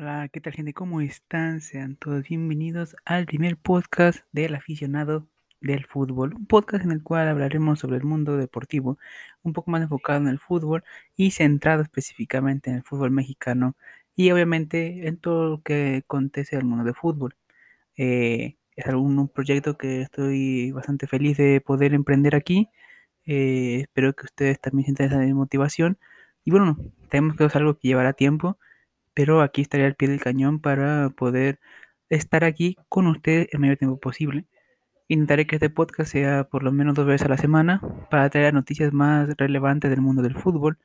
Hola, ¿qué tal gente? ¿Cómo están? Sean todos bienvenidos al primer podcast del aficionado del fútbol. Un podcast en el cual hablaremos sobre el mundo deportivo, un poco más enfocado en el fútbol y centrado específicamente en el fútbol mexicano y obviamente en todo lo que acontece al mundo del fútbol. Eh, es algún, un proyecto que estoy bastante feliz de poder emprender aquí. Eh, espero que ustedes también sientan esa motivación. Y bueno, tenemos que es algo que llevará tiempo pero aquí estaré al pie del cañón para poder estar aquí con ustedes el mayor tiempo posible. Intentaré que este podcast sea por lo menos dos veces a la semana para traer noticias más relevantes del mundo del fútbol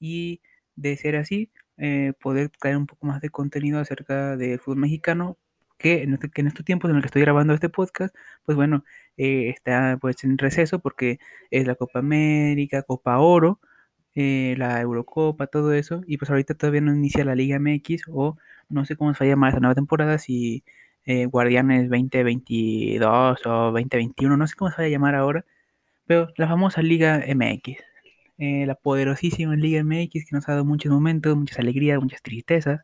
y de ser así, eh, poder traer un poco más de contenido acerca del fútbol mexicano que en, este, estos tiempos en los que estoy grabando este podcast, pues bueno, eh, está pues en receso porque es la Copa América, Copa Oro, eh, la Eurocopa, todo eso, y pues ahorita todavía no inicia la Liga MX o no sé cómo se va a llamar esta nueva temporada, si eh, Guardianes 2022 o 2021, no sé cómo se va a llamar ahora, pero la famosa Liga MX, eh, la poderosísima Liga MX que nos ha dado muchos momentos, muchas alegrías, muchas tristezas,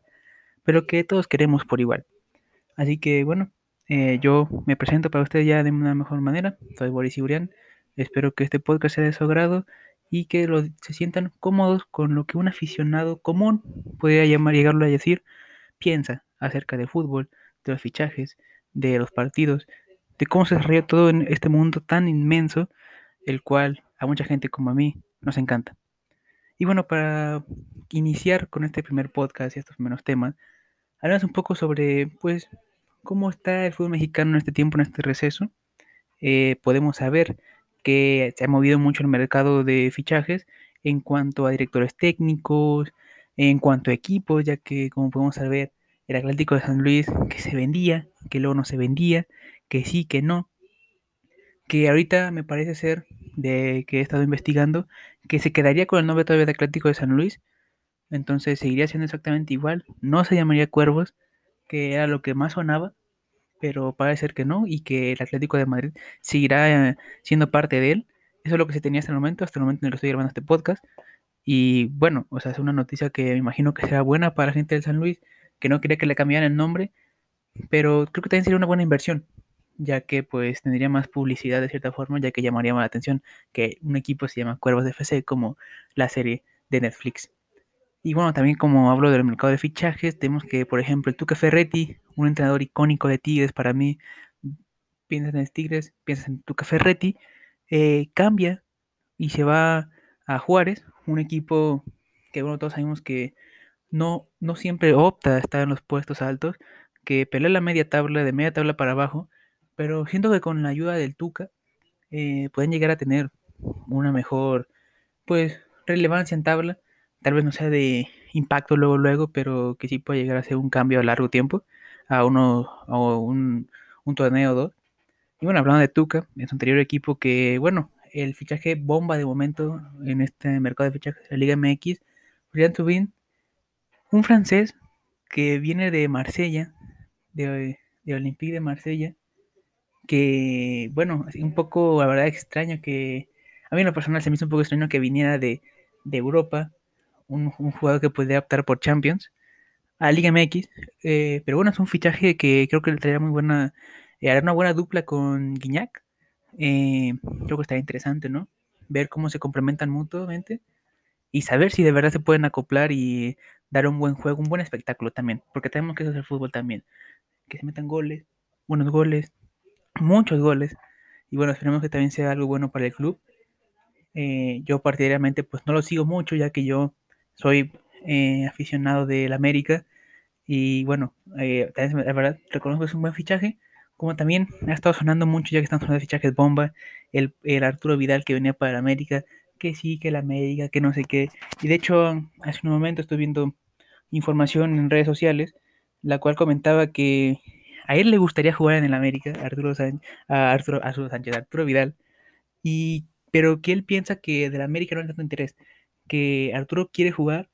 pero que todos queremos por igual. Así que bueno, yo me presento para ustedes ya de una mejor manera, soy Boris Ibrián, espero que este podcast sea de su agrado y que se sientan cómodos con lo que un aficionado común podría llamar, llegarlo a decir, piensa acerca del fútbol, de los fichajes, de los partidos, de cómo se desarrolla todo en este mundo tan inmenso, el cual a mucha gente como a mí nos encanta. Y bueno, para iniciar con este primer podcast y estos primeros temas, hablamos un poco sobre, pues, cómo está el fútbol mexicano en este tiempo, en este receso. Eh, podemos saber que se ha movido mucho el mercado de fichajes en cuanto a directores técnicos, en cuanto a equipos, ya que como podemos saber, el Atlético de San Luis que se vendía, que luego no se vendía, que sí, que no, que ahorita me parece ser, de que he estado investigando, que se quedaría con el nombre todavía de Atlético de San Luis, entonces seguiría siendo exactamente igual, no se llamaría Cuervos, que era lo que más sonaba, pero parece ser que no y que el Atlético de Madrid seguirá siendo parte de él. Eso es lo que se tenía hasta el momento, hasta el momento en el que estoy grabando este podcast. Y bueno, o sea, es una noticia que me imagino que será buena para la gente del San Luis, que no quería que le cambiaran el nombre, pero creo que también sería una buena inversión, ya que pues tendría más publicidad de cierta forma, ya que llamaría más la atención que un equipo se llama Cuervos de FC como la serie de Netflix. Y bueno, también como hablo del mercado de fichajes, tenemos que, por ejemplo, el Tuca Ferretti, un entrenador icónico de Tigres para mí, piensas en Tigres, piensas en Tuca Ferretti, eh, cambia y se va a Juárez, un equipo que bueno, todos sabemos que no, no siempre opta a estar en los puestos altos, que pelea la media tabla, de media tabla para abajo, pero siento que con la ayuda del Tuca eh, pueden llegar a tener una mejor pues relevancia en tabla tal vez no sea de impacto luego, luego, pero que sí puede llegar a ser un cambio a largo tiempo, a uno, o un, un torneo o dos. Y bueno, hablando de Tuca, en su anterior equipo que, bueno, el fichaje bomba de momento en este mercado de fichajes de la Liga MX, Brian Tubin, un francés que viene de Marsella, de, de Olympique de Marsella, que, bueno, un poco, la verdad, extraño que, a mí en lo personal se me hizo un poco extraño que viniera de, de Europa, un, jugador que puede optar por Champions a Liga MX. Eh, pero bueno, es un fichaje que creo que le traerá muy buena, eh, hará una buena dupla con Guiñac. Eh, creo que estaría interesante, ¿no? Ver cómo se complementan mutuamente y saber si de verdad se pueden acoplar y dar un buen juego, un buen espectáculo también, porque tenemos que hacer fútbol también. Que se metan goles, buenos goles, muchos goles. Y bueno, esperemos que también sea algo bueno para el club. yo partidariamente pues no lo sigo mucho, ya que yo soy eh, aficionado del América. Y bueno, eh, la verdad reconozco que es un buen fichaje, como también ha estado sonando mucho ya que están sonando fichajes bomba, el, el Arturo Vidal que venía para el América, que sí, que el América, que no sé qué, y de hecho hace un momento estoy viendo información en redes sociales, la cual comentaba que a él le gustaría jugar en el América, Arturo, a Arturo, Sánchez, Arturo Vidal, y, pero que él piensa que del América no hay tanto interés que Arturo quiere jugar,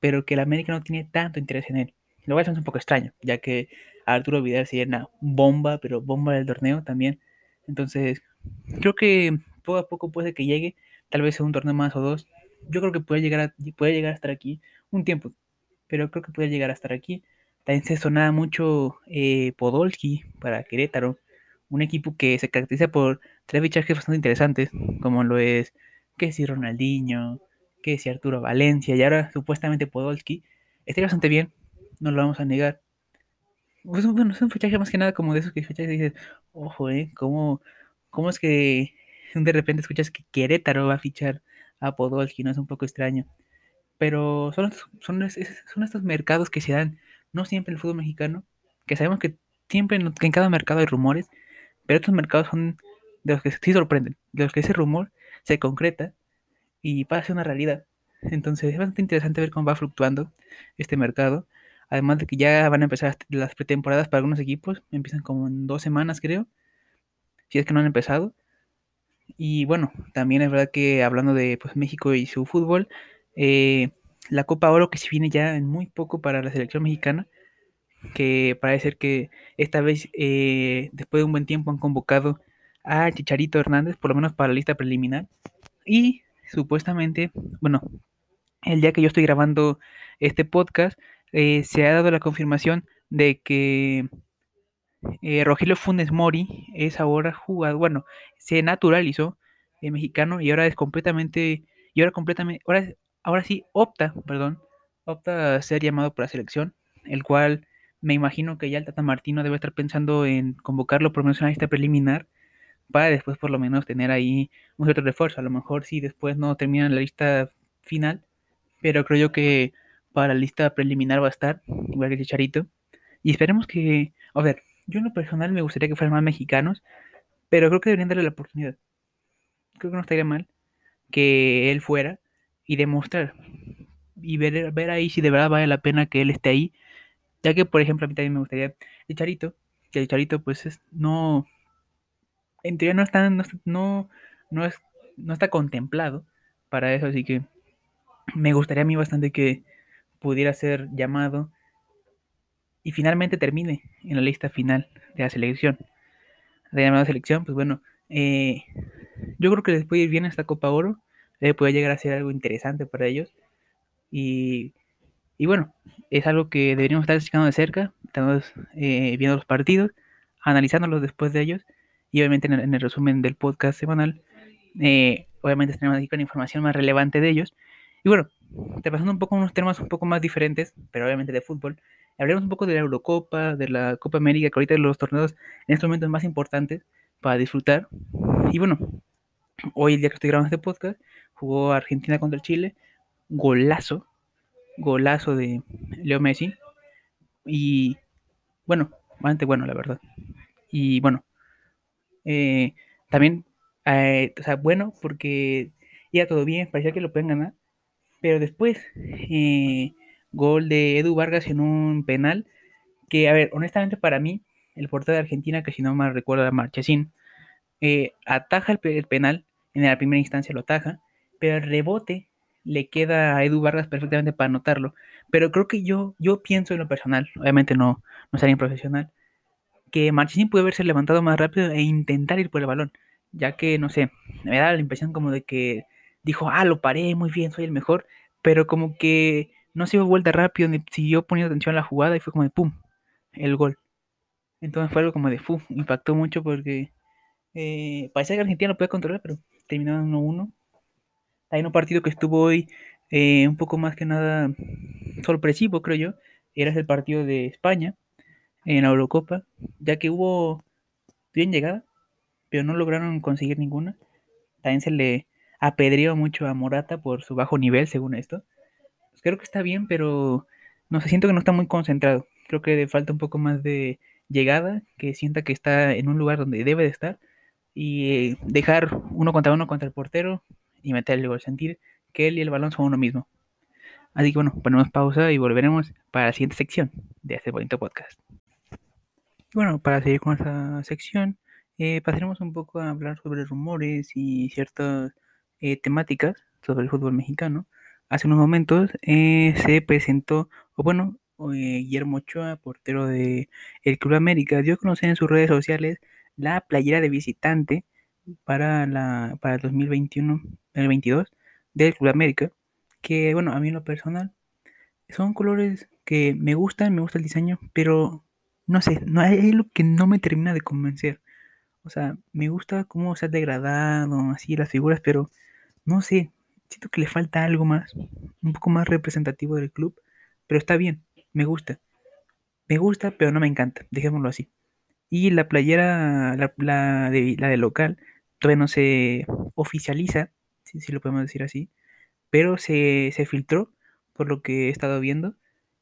pero que el América no tiene tanto interés en él. Lo cual es un poco extraño, ya que Arturo Vidal sería una bomba, pero bomba del torneo también. Entonces, creo que poco a poco puede que llegue, tal vez un torneo más o dos. Yo creo que puede llegar a, llegar a estar aquí un tiempo, pero creo que puede llegar a estar aquí También se sonaba mucho eh, Podolski para Querétaro, un equipo que se caracteriza por tres fichajes bastante interesantes, como lo es que si Ronaldinho, que si Arturo Valencia y ahora supuestamente Podolski. Está bastante bien, no lo vamos a negar. Pues, bueno, es un fichaje más que nada como de esos que fichajes dices, ojo, ¿eh? ¿Cómo, ¿Cómo es que de repente escuchas que Querétaro va a fichar a Podolski? ¿No? Es un poco extraño. Pero son, son, son estos mercados que se dan, no siempre en el fútbol mexicano, que sabemos que siempre en, en cada mercado hay rumores, pero estos mercados son de los que sí sorprenden, de los que ese rumor se concreta y pasa a ser una realidad. Entonces es bastante interesante ver cómo va fluctuando este mercado. Además de que ya van a empezar las pretemporadas para algunos equipos, empiezan como en dos semanas creo, si es que no han empezado. Y bueno, también es verdad que hablando de pues, México y su fútbol, eh, la Copa Oro que se viene ya en muy poco para la selección mexicana, que parece ser que esta vez, eh, después de un buen tiempo, han convocado a Chicharito Hernández, por lo menos para la lista preliminar. Y supuestamente, bueno, el día que yo estoy grabando este podcast, eh, se ha dado la confirmación de que eh, Rogelio Funes Mori es ahora jugador, bueno, se naturalizó eh, mexicano y ahora es completamente, y ahora completamente, ahora, ahora sí opta, perdón, opta a ser llamado por la selección, el cual me imagino que ya el Tata Martino debe estar pensando en convocarlo por menos una lista preliminar para después por lo menos tener ahí un cierto refuerzo. A lo mejor si después no termina la lista final, pero creo yo que para la lista preliminar va a estar, igual que Chicharito. Y esperemos que, a ver, yo en lo personal me gustaría que fueran más mexicanos, pero creo que deberían darle la oportunidad. Creo que no estaría mal que él fuera y demostrar y ver, ver ahí si de verdad vale la pena que él esté ahí. Ya que, por ejemplo, a mí también me gustaría Chicharito, que Chicharito pues es, no, en teoría no está, no, no, no, es, no está contemplado para eso, así que me gustaría a mí bastante que pudiera ser llamado y finalmente termine en la lista final de la selección. De llamada selección, pues bueno, eh, yo creo que les puede ir bien esta Copa Oro, puede llegar a ser algo interesante para ellos. Y, y bueno, es algo que deberíamos estar checando de cerca, estamos eh, viendo los partidos, analizándolos después de ellos y obviamente en el, en el resumen del podcast semanal, eh, obviamente tenemos aquí con información más relevante de ellos. Y bueno, te pasando un poco unos temas un poco más diferentes, pero obviamente de fútbol. Hablemos un poco de la Eurocopa, de la Copa América, que ahorita los torneos en estos momentos más importantes para disfrutar. Y bueno, hoy el día que estoy grabando este podcast, jugó Argentina contra Chile, golazo, golazo de Leo Messi. Y bueno, bastante bueno, la verdad. Y bueno, eh, también, eh, bueno, porque iba todo bien, parecía que lo pueden ganar. Pero después, eh, gol de Edu Vargas en un penal. Que, a ver, honestamente para mí, el portero de Argentina, que si no me recuerda, Marchesín, eh, ataja el, el, penal, en la primera instancia lo ataja, pero el rebote le queda a Edu Vargas perfectamente para anotarlo. Pero creo que yo, yo pienso en lo personal, obviamente no, no sería profesional, que Marchesín puede haberse levantado más rápido e intentar ir por el balón, ya que, no sé, me da la impresión como de que dijo, ah, lo paré muy bien, soy el mejor, pero como que no se dio vuelta rápido, ni siguió poniendo atención a la jugada y fue como de pum, el gol. Entonces fue algo como de fu, impactó mucho porque eh, parecía que Argentina lo podía controlar, pero terminó 1-1. Hay un partido que estuvo hoy eh, un poco más que nada sorpresivo, creo yo. Era el partido de España en la Eurocopa, ya que hubo bien llegada, pero no lograron conseguir ninguna. También se le apedreó mucho a Morata por su bajo nivel, según esto. Pues creo que está bien, pero no sé, siento que no está muy concentrado. Creo que le falta un poco más de llegada, que sienta que está en un lugar donde debe de estar y dejar uno contra uno contra el portero y meterle el gol, sentir que él y el balón son uno mismo. Así que bueno, ponemos pausa y volveremos para la siguiente sección de este bonito podcast. Bueno, para seguir con esta sección, eh, pasaremos un poco a hablar sobre rumores y ciertas eh, temáticas sobre el fútbol mexicano. Hace unos momentos eh, se presentó, o bueno, Guillermo Ochoa, portero de el Club América, dio a conocer en sus redes sociales la playera de visitante para la para el 2021, el 22 del Club América, que bueno, a mí en lo personal son colores que me gustan, me gusta el diseño, pero no sé, no hay algo que no me termina de convencer. O sea, me gusta cómo se ha degradado así las figuras, pero no sé, siento que le falta algo más, un poco más representativo del club, pero está bien, me gusta. Me gusta, pero no me encanta, dejémoslo así. Y la playera, la, la de, la de local, todavía no se oficializa, si, si lo podemos decir así, pero se, se filtró por lo que he estado viendo.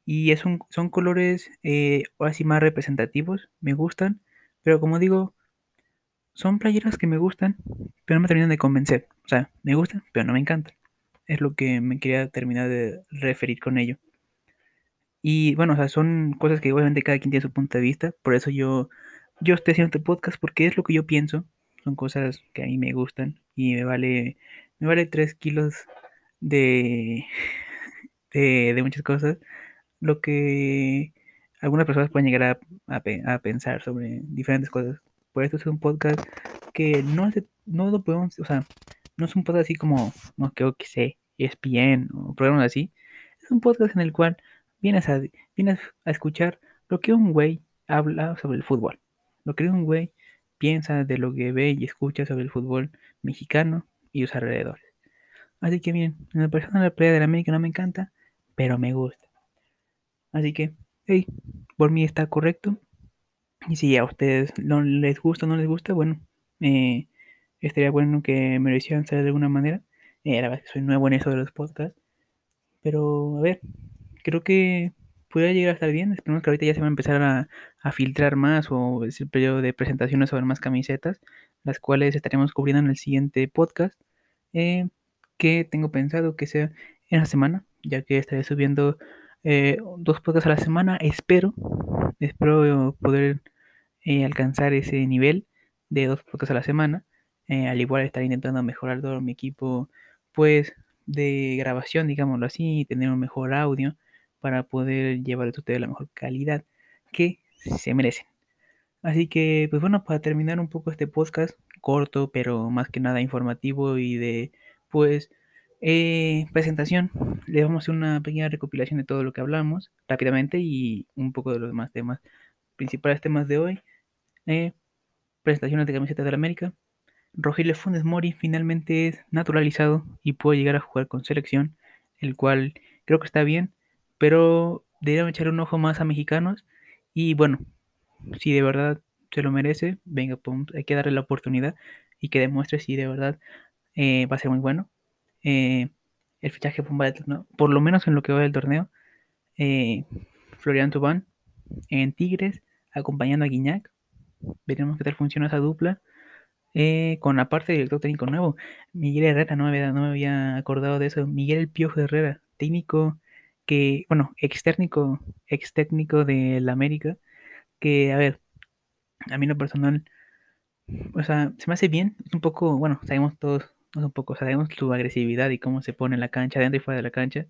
Y es un, son colores eh, así más representativos, me gustan, pero como digo, son playeras que me gustan, pero no me terminan de convencer. O sea, me gustan, pero no me encantan. Es lo que me quería terminar de referir con ello. Y bueno, o sea, son cosas que obviamente cada quien tiene su punto de vista. Por eso yo, yo estoy haciendo este podcast porque es lo que yo pienso. Son cosas que a mí me gustan y me vale, me vale 3 kilos de, de muchas cosas. Lo que algunas personas pueden llegar a, a, pensar sobre diferentes cosas. Por esto es un podcast que no, se, no lo podemos, o sea, no es un podcast así como, no creo que sé, ESPN o programas así. Es un podcast en el cual vienes a, escuchar lo que un güey habla sobre el fútbol. Lo que un güey piensa de lo que ve y escucha sobre el fútbol mexicano y sus alrededores. Así que miren, en la persona de la playa de la América no me encanta, pero me gusta. Así que, hey, por mí está correcto. Y si a ustedes no les gusta o no les gusta, bueno, eh, estaría bueno que me lo hicieran saber de alguna manera. Eh, la verdad que soy nuevo en eso de los podcasts. Pero, a ver, creo que puede llegar a estar bien. Esperemos que ahorita ya se va a empezar a, a filtrar más o es el periodo de presentaciones sobre más camisetas, las cuales estaremos cubriendo en el siguiente podcast. Eh, que tengo pensado que sea en la semana, ya que estaré subiendo eh, dos podcasts a la semana. Espero, espero poder eh, alcanzar ese nivel de dos podcasts a la semana. Eh, al igual estar intentando mejorar todo mi equipo, pues de grabación, digámoslo así, y tener un mejor audio para poder llevar a ustedes la mejor calidad que se merecen. Así que, pues bueno, para terminar un poco este podcast corto, pero más que nada informativo y de, pues, eh, presentación, le vamos a hacer una pequeña recopilación de todo lo que hablamos rápidamente y un poco de los demás temas, principales temas de hoy. Eh, presentaciones de camisetas de la América. Rogelio Funes Mori finalmente es naturalizado y puede llegar a jugar con selección, el cual creo que está bien, pero deberían echar un ojo más a mexicanos. Y bueno, si de verdad se lo merece, venga, pues, hay que darle la oportunidad y que demuestre si de verdad eh, va a ser muy bueno. Eh, el fichaje bomba del torneo, por lo menos en lo que va del torneo, eh, Florian Tubán en Tigres, acompañando a Guiñac. Veremos qué tal funciona esa dupla. Eh, con aparte del director técnico nuevo, Miguel Herrera, no me, había, no me había acordado de eso. Miguel El Piojo Herrera, técnico que, bueno, ex técnico, ex técnico de la América, que, a ver, a mí lo personal, o sea, se me hace bien, es un poco, bueno, sabemos todos, un poco, sabemos su agresividad y cómo se pone en la cancha, dentro y fuera de la cancha.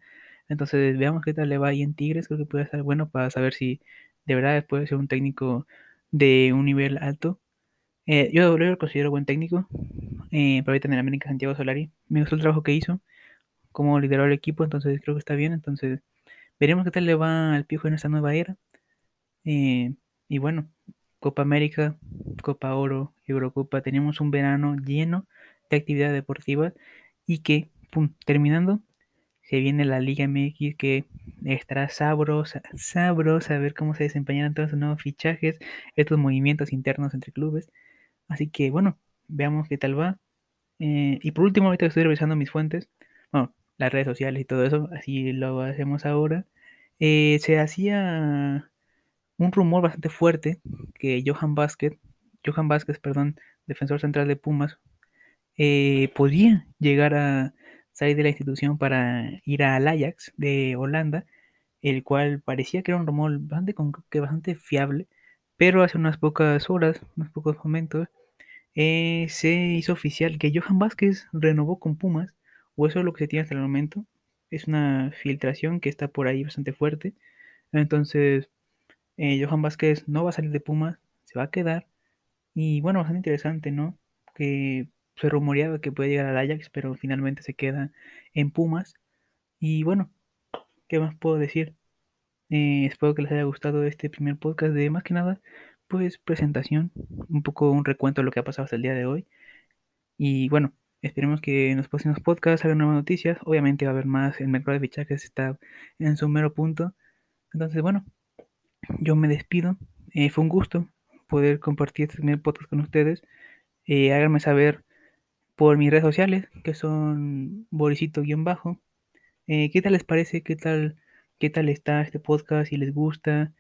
Entonces, veamos qué tal le va ahí en Tigres, creo que puede estar bueno para saber si de verdad puede ser un técnico de un nivel alto. Eh, yo lo considero buen técnico, eh, pero ahorita en el América Santiago Solari, me gustó el trabajo que hizo, cómo lideró el equipo, entonces creo que está bien, entonces veremos qué tal le va al Piojo en esta nueva era. Eh, y bueno, Copa América, Copa Oro, Eurocopa, tenemos un verano lleno de actividades deportivas y que, pum, terminando, se viene la Liga MX que estará sabrosa, sabrosa ver cómo se desempeñarán todos los nuevos fichajes, estos movimientos internos entre clubes. Así que bueno, veamos qué tal va. Eh, y por último, ahorita estoy revisando mis fuentes, bueno, las redes sociales y todo eso, así lo hacemos ahora. Eh, se hacía un rumor bastante fuerte que Johan Vázquez, Johan Vázquez, perdón, defensor central de Pumas, eh, podía llegar a salir de la institución para ir al Ajax de Holanda, el cual parecía que era un rumor bastante, que bastante fiable, pero hace unas pocas horas, unos pocos momentos, eh, se hizo oficial que Johan Vázquez renovó con Pumas, o eso es lo que se tiene hasta el momento. Es una filtración que está por ahí bastante fuerte. Entonces, eh, Johan Vázquez no va a salir de Pumas, se va a quedar. Y bueno, bastante interesante, ¿no? Que se rumoreaba que puede llegar al Ajax, pero finalmente se queda en Pumas. Y bueno, ¿qué más puedo decir? Eh, espero que les haya gustado este primer podcast de más que nada, pues presentación, un poco un recuento de lo que ha pasado hasta el día de hoy. Y bueno, esperemos que en los próximos podcasts haya nuevas noticias. Obviamente va a haber más, el mercado de fichajes está en su mero punto. Entonces, bueno, yo me despido. Eh, fue un gusto poder compartir este primer podcast con ustedes. Eh, háganme saber por mis redes sociales, que son Borisito-bajo. Eh, ¿Qué tal les parece? ¿Qué tal, ¿Qué tal está este podcast? Si les gusta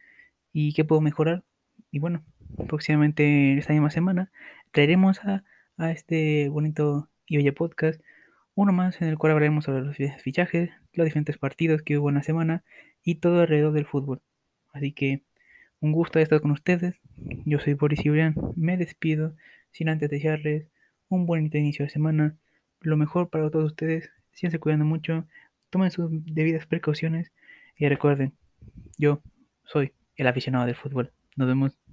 y qué puedo mejorar. Y bueno, próximamente esta misma semana traeremos a, a este bonito y podcast uno más en el cual hablaremos sobre los fichajes, los diferentes partidos que hubo en la semana y todo alrededor del fútbol. Así que un gusto estar con ustedes. Yo soy Boris Ibrián. Me despido sin antes desearles un buen inicio de semana. Lo mejor para todos ustedes. Síganse cuidando mucho. Tomen sus debidas precauciones. Y recuerden, yo soy el aficionado del fútbol. Nos vemos.